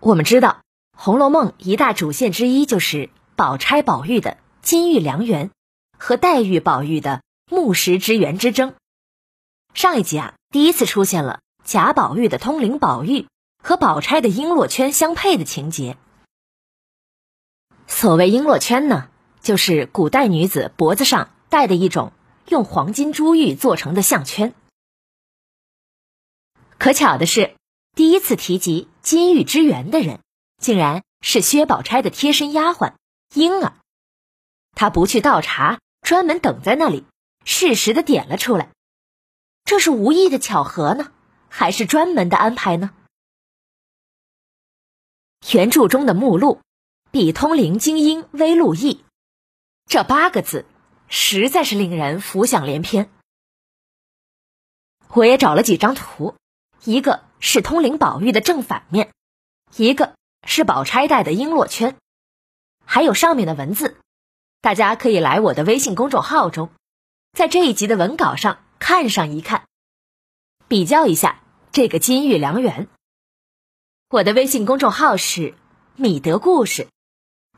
我们知道，《红楼梦》一大主线之一就是宝钗、宝玉的金玉良缘和黛玉、宝玉的木石之缘之争。上一集啊，第一次出现了贾宝玉的通灵宝玉和宝钗的璎珞圈相配的情节。所谓璎珞圈呢，就是古代女子脖子上戴的一种用黄金珠玉做成的项圈。可巧的是。第一次提及金玉之缘的人，竟然是薛宝钗的贴身丫鬟莺儿。她不去倒茶，专门等在那里，适时的点了出来。这是无意的巧合呢，还是专门的安排呢？原著中的目录“比通灵精英微录意”这八个字，实在是令人浮想联翩。我也找了几张图，一个。是通灵宝玉的正反面，一个是宝钗戴的璎珞圈，还有上面的文字，大家可以来我的微信公众号中，在这一集的文稿上看上一看，比较一下这个金玉良缘。我的微信公众号是米德故事，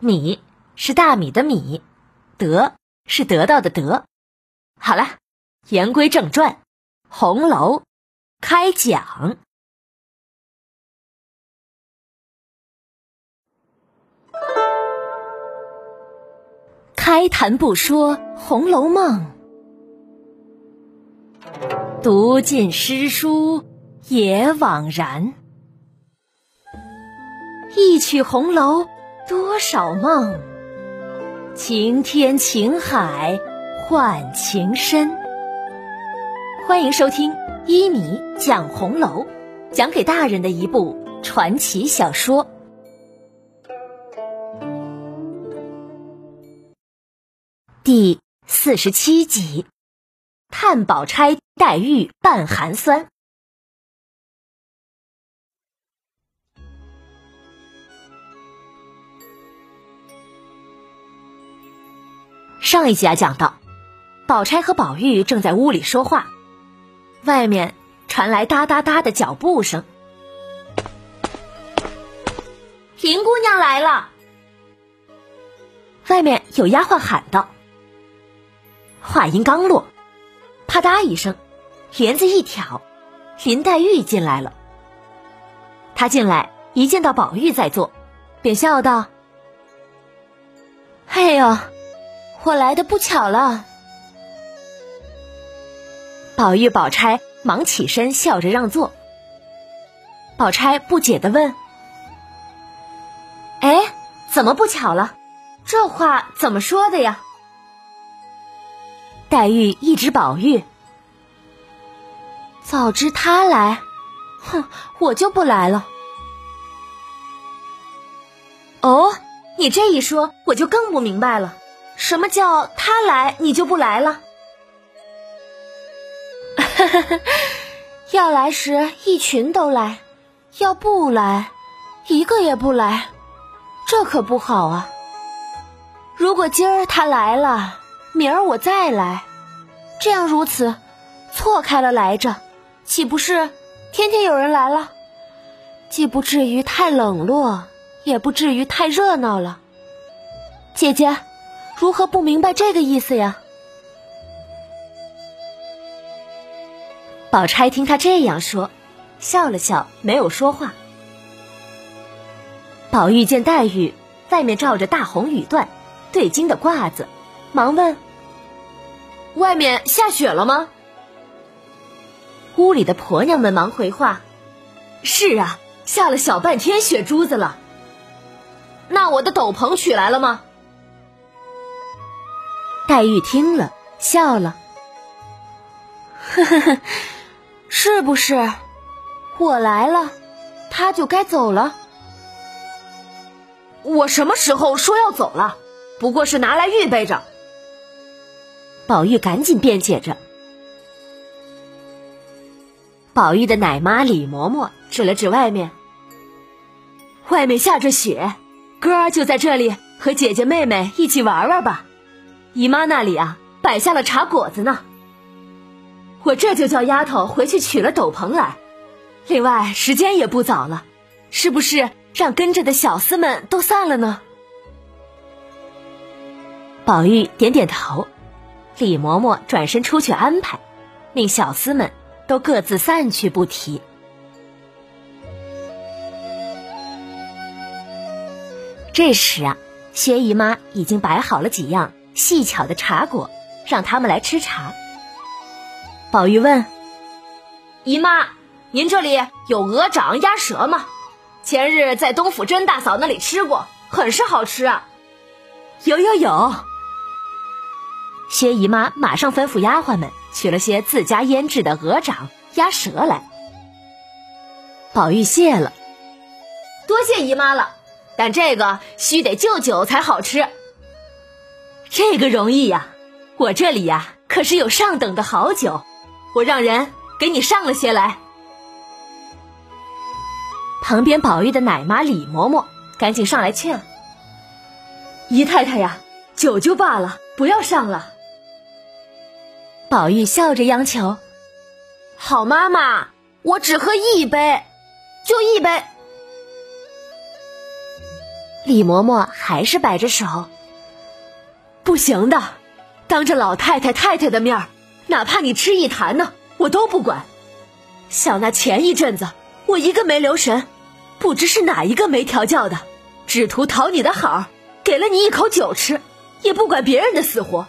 米是大米的米，德是得到的德。好了，言归正传，红楼开讲。开谈不说《红楼梦》，读尽诗书也枉然。一曲红楼多少梦，情天情海换情深。欢迎收听一米讲红楼，讲给大人的一部传奇小说。第四十七集，探宝钗、黛玉半寒酸。上一集啊，讲到，宝钗和宝玉正在屋里说话，外面传来哒哒哒的脚步声。林姑娘来了，外面有丫鬟喊道。话音刚落，啪嗒一声，帘子一挑，林黛玉进来了。她进来一见到宝玉在坐，便笑道：“哎呦，我来的不巧了。”宝玉、宝钗忙起身笑着让座。宝钗不解的问：“哎，怎么不巧了？这话怎么说的呀？”黛玉一指宝玉，早知他来，哼，我就不来了。哦，你这一说，我就更不明白了，什么叫他来你就不来了？要来时一群都来，要不来，一个也不来，这可不好啊。如果今儿他来了。明儿我再来，这样如此，错开了来着，岂不是天天有人来了？既不至于太冷落，也不至于太热闹了。姐姐，如何不明白这个意思呀？宝钗听他这样说，笑了笑，没有说话。宝玉见黛玉外面罩着大红羽缎对襟的褂子。忙问：“外面下雪了吗？”屋里的婆娘们忙回话：“是啊，下了小半天雪珠子了。”那我的斗篷取来了吗？黛玉听了，笑了：“呵呵呵，是不是？我来了，他就该走了。我什么时候说要走了？不过是拿来预备着。”宝玉赶紧辩解着。宝玉的奶妈李嬷嬷指了指外面，外面下着雪，哥儿就在这里和姐姐妹妹一起玩玩吧。姨妈那里啊，摆下了茶果子呢。我这就叫丫头回去取了斗篷来。另外时间也不早了，是不是让跟着的小厮们都散了呢？宝玉点点头，李嬷嬷转身出去安排，令小厮们都各自散去，不提。这时啊，薛姨妈已经摆好了几样细巧的茶果，让他们来吃茶。宝玉问：“姨妈，您这里有鹅掌、鸭舌吗？前日在东府甄大嫂那里吃过，很是好吃啊。”“有有有。”薛姨妈马上吩咐丫鬟们取了些自家腌制的鹅掌、鸭舌来。宝玉谢了，多谢姨妈了。但这个须得就酒才好吃。这个容易呀，我这里呀可是有上等的好酒，我让人给你上了些来。旁边宝玉的奶妈李嬷嬷赶紧上来劝：“姨太太呀，酒就罢了，不要上了。”宝玉笑着央求：“好妈妈，我只喝一杯，就一杯。”李嬷嬷还是摆着手，不行的，当着老太太太太的面儿，哪怕你吃一坛呢，我都不管。想那前一阵子，我一个没留神，不知是哪一个没调教的，只图讨你的好，给了你一口酒吃，也不管别人的死活，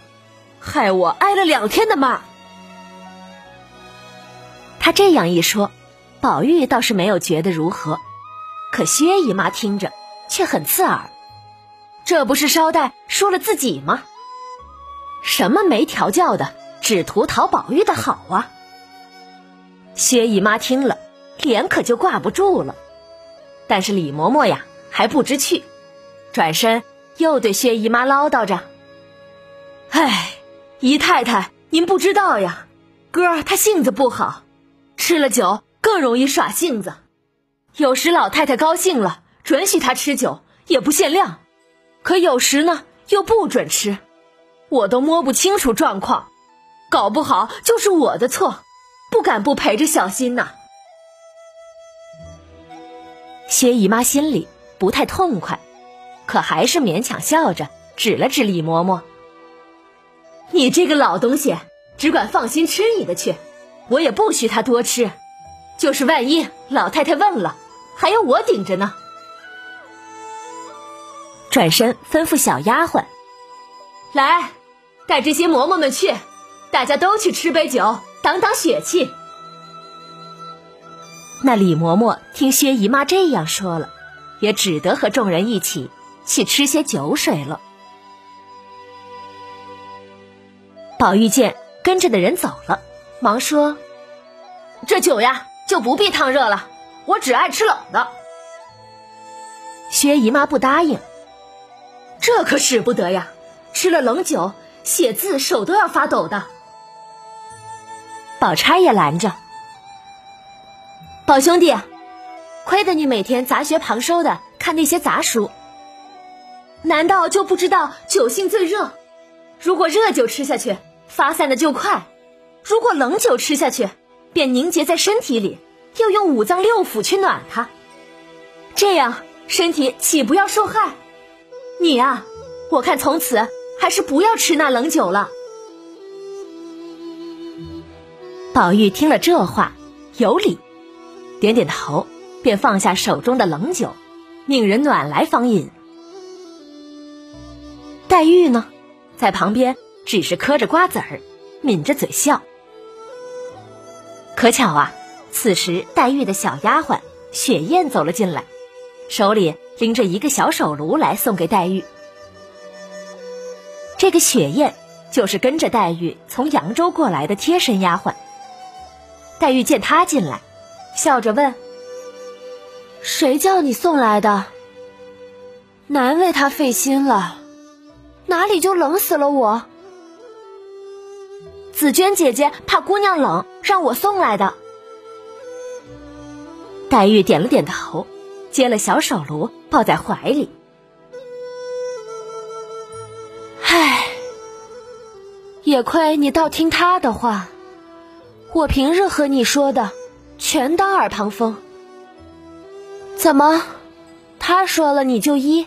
害我挨了两天的骂。他这样一说，宝玉倒是没有觉得如何，可薛姨妈听着。却很刺耳，这不是捎带说了自己吗？什么没调教的，只图讨宝玉的好啊！薛姨妈听了，脸可就挂不住了。但是李嬷嬷呀，还不知趣，转身又对薛姨妈唠叨着：“哎，姨太太，您不知道呀，哥儿他性子不好，吃了酒更容易耍性子，有时老太太高兴了。”准许他吃酒，也不限量，可有时呢又不准吃，我都摸不清楚状况，搞不好就是我的错，不敢不陪着小心呐。薛姨妈心里不太痛快，可还是勉强笑着指了指李嬷嬷：“你这个老东西，只管放心吃你的去，我也不许他多吃，就是万一老太太问了，还要我顶着呢。”转身吩咐小丫鬟：“来，带这些嬷嬷们去，大家都去吃杯酒，挡挡血气。”那李嬷嬷听薛姨妈这样说了，也只得和众人一起去吃些酒水了。宝玉见跟着的人走了，忙说：“这酒呀，就不必烫热了，我只爱吃冷的。”薛姨妈不答应。这可使不得呀！吃了冷酒，写字手都要发抖的。宝钗也拦着：“宝兄弟，亏得你每天杂学旁收的看那些杂书，难道就不知道酒性最热？如果热酒吃下去，发散的就快；如果冷酒吃下去，便凝结在身体里，要用五脏六腑去暖它，这样身体岂不要受害？”你呀，我看从此还是不要吃那冷酒了。宝玉听了这话，有理，点点头，便放下手中的冷酒，命人暖来方饮。黛玉呢，在旁边只是嗑着瓜子儿，抿着嘴笑。可巧啊，此时黛玉的小丫鬟雪雁走了进来，手里。拎着一个小手炉来送给黛玉。这个雪雁就是跟着黛玉从扬州过来的贴身丫鬟。黛玉见她进来，笑着问：“谁叫你送来的？难为他费心了，哪里就冷死了我？”紫娟姐姐怕姑娘冷，让我送来的。黛玉点了点头。接了小手炉，抱在怀里。唉，也亏你倒听他的话。我平日和你说的，全当耳旁风。怎么，他说了你就依，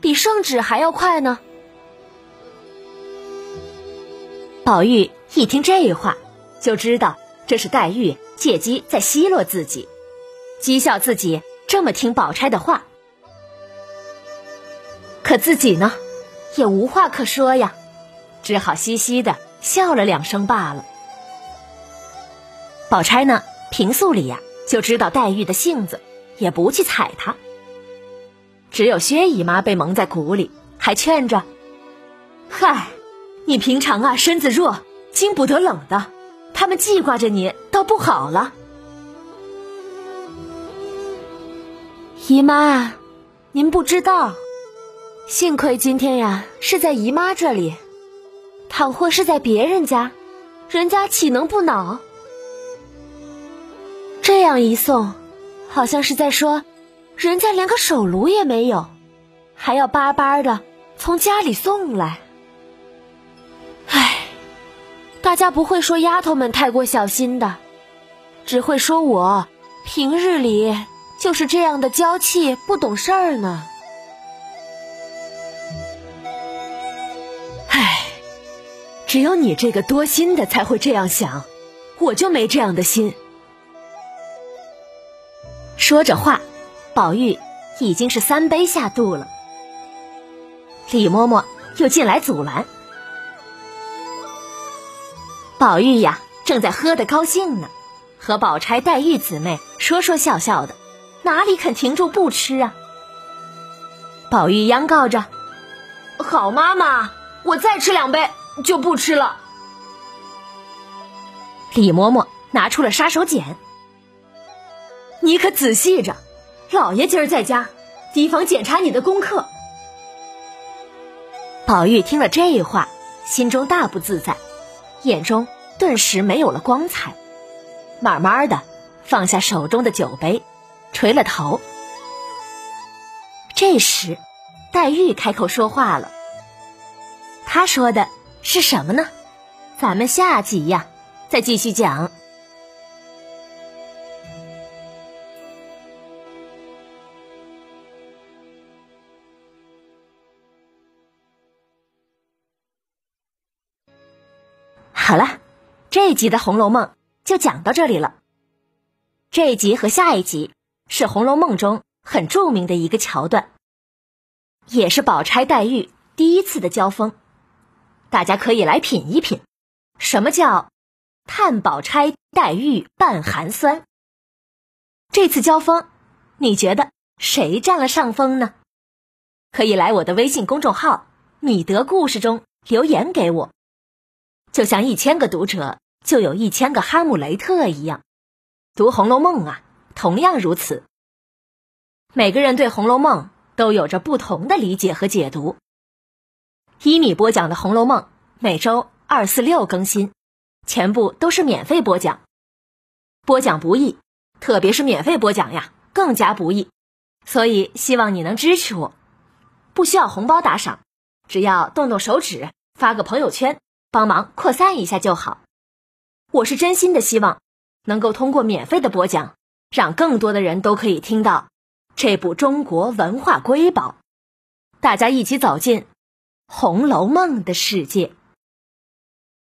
比圣旨还要快呢。宝玉一听这话，就知道这是黛玉借机在奚落自己，讥笑自己这么听宝钗的话。可自己呢，也无话可说呀，只好嘻嘻的笑了两声罢了。宝钗呢，平素里呀就知道黛玉的性子，也不去踩她。只有薛姨妈被蒙在鼓里，还劝着：“嗨，你平常啊身子弱，经不得冷的，他们记挂着你，倒不好了。”姨妈，您不知道，幸亏今天呀是在姨妈这里，倘或是在别人家，人家岂能不恼？这样一送，好像是在说。人家连个手炉也没有，还要巴巴的从家里送来。大家不会说丫头们太过小心的，只会说我平日里就是这样的娇气不懂事儿呢。唉，只有你这个多心的才会这样想，我就没这样的心。说着话。宝玉已经是三杯下肚了，李嬷嬷又进来阻拦。宝玉呀，正在喝得高兴呢，和宝钗、黛玉姊妹说说笑笑的，哪里肯停住不吃啊？宝玉央告着：“好妈妈，我再吃两杯就不吃了。”李嬷嬷拿出了杀手锏：“你可仔细着。”老爷今儿在家，提防检查你的功课。宝玉听了这话，心中大不自在，眼中顿时没有了光彩，慢慢的放下手中的酒杯，垂了头。这时，黛玉开口说话了。她说的是什么呢？咱们下集呀，再继续讲。好了，这集的《红楼梦》就讲到这里了。这一集和下一集是《红楼梦》中很著名的一个桥段，也是宝钗黛玉第一次的交锋。大家可以来品一品，什么叫“探宝钗黛玉半寒酸”。这次交锋，你觉得谁占了上风呢？可以来我的微信公众号“米德故事”中留言给我。就像一千个读者就有一千个哈姆雷特一样，读《红楼梦》啊，同样如此。每个人对《红楼梦》都有着不同的理解和解读。一米播讲的《红楼梦》每周二、四、六更新，全部都是免费播讲。播讲不易，特别是免费播讲呀，更加不易。所以希望你能支持我，不需要红包打赏，只要动动手指发个朋友圈。帮忙扩散一下就好，我是真心的希望能够通过免费的播讲，让更多的人都可以听到这部中国文化瑰宝，大家一起走进《红楼梦》的世界。